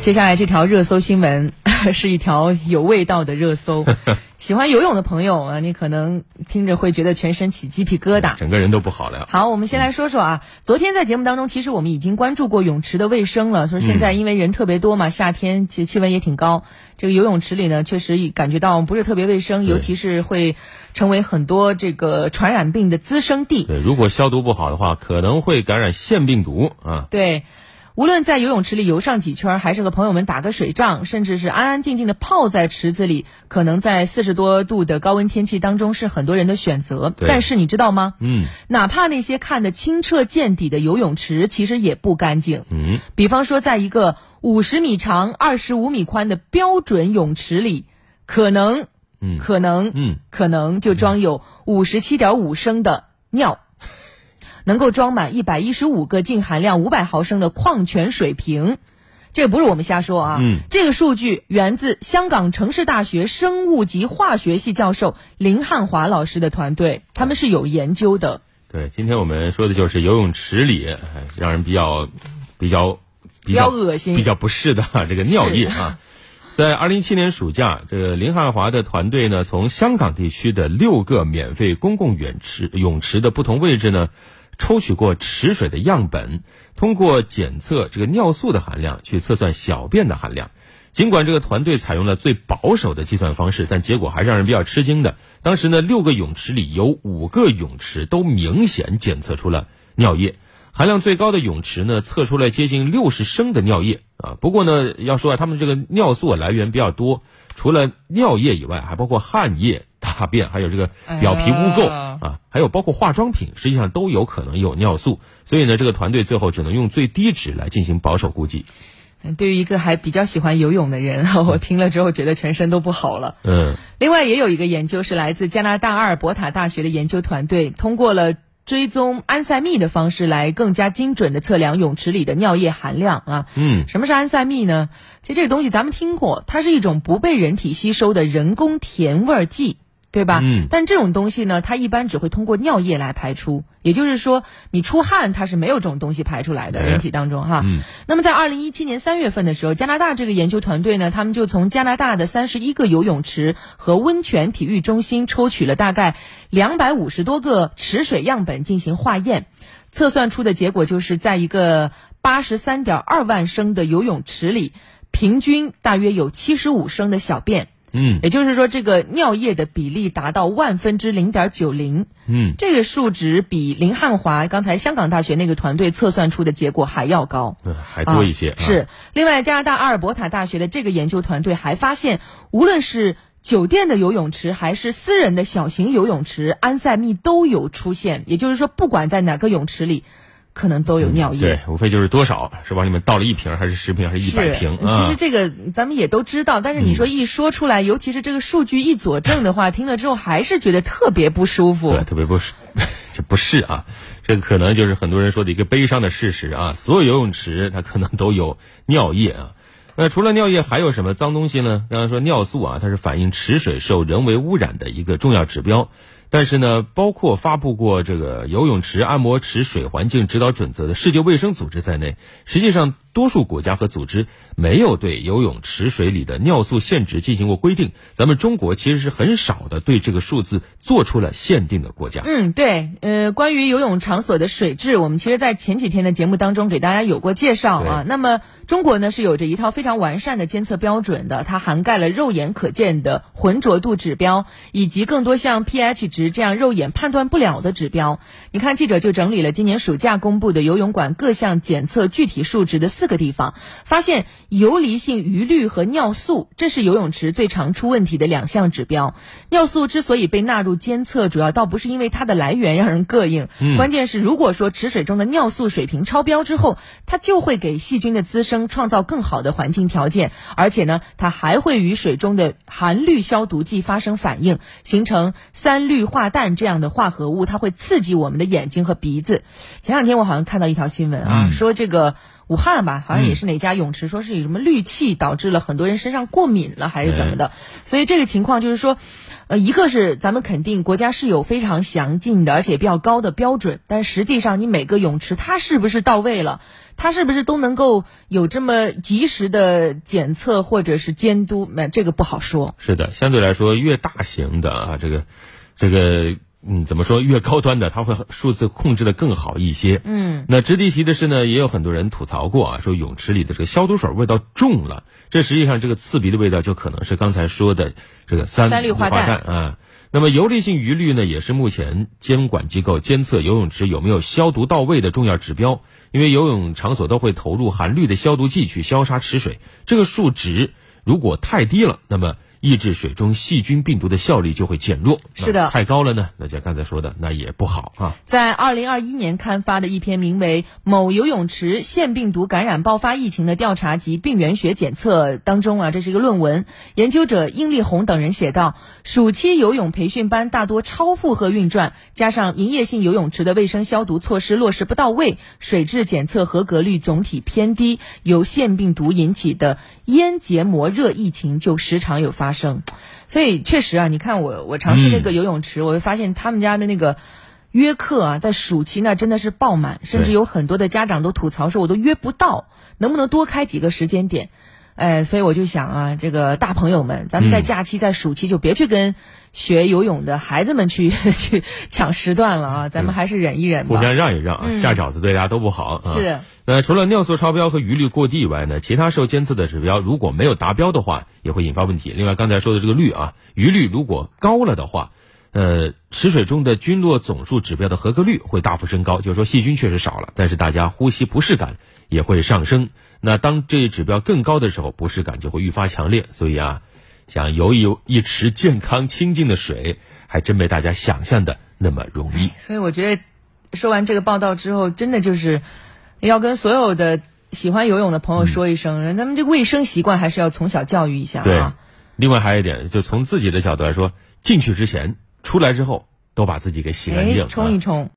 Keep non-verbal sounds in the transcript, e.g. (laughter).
接下来这条热搜新闻 (laughs) 是一条有味道的热搜，(laughs) 喜欢游泳的朋友啊，你可能听着会觉得全身起鸡皮疙瘩，整个人都不好了。好，我们先来说说啊，昨天在节目当中，其实我们已经关注过泳池的卫生了。说现在因为人特别多嘛，夏天气气温也挺高，这个游泳池里呢，确实感觉到不是特别卫生，尤其是会成为很多这个传染病的滋生地。对，如果消毒不好的话，可能会感染腺病毒啊。对。无论在游泳池里游上几圈，还是和朋友们打个水仗，甚至是安安静静的泡在池子里，可能在四十多度的高温天气当中是很多人的选择。但是你知道吗？嗯，哪怕那些看得清澈见底的游泳池，其实也不干净。嗯，比方说，在一个五十米长、二十五米宽的标准泳池里，可能，嗯，可能，嗯，可能就装有五十七点五升的尿。能够装满一百一十五个净含量五百毫升的矿泉水瓶，这个不是我们瞎说啊。嗯，这个数据源自香港城市大学生物及化学系教授林汉华老师的团队，他们是有研究的。对，今天我们说的就是游泳池里让人比较、比较、比较恶心、比较不适的 (laughs) 这个尿液啊。在二零一七年暑假，这个林汉华的团队呢，从香港地区的六个免费公共泳池泳池的不同位置呢。抽取过池水的样本，通过检测这个尿素的含量去测算小便的含量。尽管这个团队采用了最保守的计算方式，但结果还是让人比较吃惊的。当时呢，六个泳池里有五个泳池都明显检测出了尿液含量最高的泳池呢，测出了接近六十升的尿液啊。不过呢，要说啊，他们这个尿素来源比较多，除了尿液以外，还包括汗液。大便还有这个表皮污垢啊，还有包括化妆品，实际上都有可能有尿素。所以呢，这个团队最后只能用最低值来进行保守估计。对于一个还比较喜欢游泳的人，(laughs) 我听了之后觉得全身都不好了。嗯。另外，也有一个研究是来自加拿大阿尔伯塔大学的研究团队，通过了追踪安赛蜜的方式来更加精准的测量泳池里的尿液含量啊。嗯。什么是安赛蜜呢？其实这个东西咱们听过，它是一种不被人体吸收的人工甜味剂。对吧？嗯。但这种东西呢，它一般只会通过尿液来排出，也就是说，你出汗它是没有这种东西排出来的，人体当中哈。嗯。那么在二零一七年三月份的时候，加拿大这个研究团队呢，他们就从加拿大的三十一个游泳池和温泉体育中心抽取了大概两百五十多个池水样本进行化验，测算出的结果就是在一个八十三点二万升的游泳池里，平均大约有七十五升的小便。嗯，也就是说，这个尿液的比例达到万分之零点九零。嗯，这个数值比林汉华刚才香港大学那个团队测算出的结果还要高，还多一些。是，另外，加拿大阿尔伯塔大学的这个研究团队还发现，无论是酒店的游泳池还是私人的小型游泳池，安赛蜜都有出现。也就是说，不管在哪个泳池里。可能都有尿液，对，无非就是多少是往里面倒了一瓶，还是十瓶，还是一百瓶？其实这个咱们也都知道，但是你说一说出来，尤其是这个数据一佐证的话，听了之后还是觉得特别不舒服。对，特别不舒，(laughs) 这不是啊，这可能就是很多人说的一个悲伤的事实啊。所有游泳池它可能都有尿液啊。那除了尿液，还有什么脏东西呢？刚刚说尿素啊，它是反映池水受人为污染的一个重要指标。但是呢，包括发布过这个游泳池、按摩池水环境指导准则的世界卫生组织在内，实际上。多数国家和组织没有对游泳池水里的尿素限值进行过规定，咱们中国其实是很少的对这个数字做出了限定的国家。嗯，对，呃，关于游泳场所的水质，我们其实在前几天的节目当中给大家有过介绍啊。那么中国呢是有着一套非常完善的监测标准的，它涵盖了肉眼可见的浑浊度指标，以及更多像 pH 值这样肉眼判断不了的指标。你看，记者就整理了今年暑假公布的游泳馆各项检测具体数值的。四个地方发现游离性余氯和尿素，这是游泳池最常出问题的两项指标。尿素之所以被纳入监测，主要倒不是因为它的来源让人膈应，关键是如果说池水中的尿素水平超标之后，它就会给细菌的滋生创造更好的环境条件，而且呢，它还会与水中的含氯消毒剂发生反应，形成三氯化氮这样的化合物，它会刺激我们的眼睛和鼻子。前两天我好像看到一条新闻啊，说这个。武汉吧，好像也是哪家泳池说是有什么氯气导致了很多人身上过敏了，还是怎么的？所以这个情况就是说，呃，一个是咱们肯定国家是有非常详尽的而且比较高的标准，但实际上你每个泳池它是不是到位了，它是不是都能够有这么及时的检测或者是监督，那这个不好说。是的，相对来说越大型的啊，这个这个。嗯，怎么说？越高端的，它会数字控制的更好一些。嗯，那值得一提的是呢，也有很多人吐槽过啊，说泳池里的这个消毒水味道重了。这实际上这个刺鼻的味道，就可能是刚才说的这个三氯化氮啊。那么游离性余氯呢，也是目前监管机构监测游泳池有没有消毒到位的重要指标。因为游泳场所都会投入含氯的消毒剂去消杀池水，这个数值如果太低了，那么。抑制水中细菌病毒的效力就会减弱。是的，太高了呢，那像刚才说的那也不好啊。在二零二一年刊发的一篇名为《某游泳池腺病毒感染爆发疫情的调查及病原学检测》当中啊，这是一个论文，研究者殷立红等人写道：暑期游泳培训班大多超负荷运转，加上营业性游泳池的卫生消毒措施落实不到位，水质检测合格率总体偏低，由腺病毒引起的咽结膜热疫情就时常有发。发生，所以确实啊，你看我我常去那个游泳池，我会发现他们家的那个约课啊，在暑期那真的是爆满，甚至有很多的家长都吐槽说，我都约不到，能不能多开几个时间点？哎，所以我就想啊，这个大朋友们，咱们在假期在暑期就别去跟学游泳的孩子们去 (laughs) 去抢时段了啊，咱们还是忍一忍吧，互相让一让啊，下饺子对大家都不好啊。是。那除了尿素超标和余氯过低以外呢，其他受监测的指标如果没有达标的话，也会引发问题。另外刚才说的这个氯啊，余氯如果高了的话，呃，池水中的菌落总数指标的合格率会大幅升高，就是说细菌确实少了，但是大家呼吸不适感也会上升。那当这一指标更高的时候，不适感就会愈发强烈。所以啊，想游一游一池健康清净的水，还真没大家想象的那么容易。所以我觉得，说完这个报道之后，真的就是要跟所有的喜欢游泳的朋友说一声，咱们这卫生习惯还是要从小教育一下啊。另外还有一点，就从自己的角度来说，进去之前、出来之后，都把自己给洗干净，冲一冲。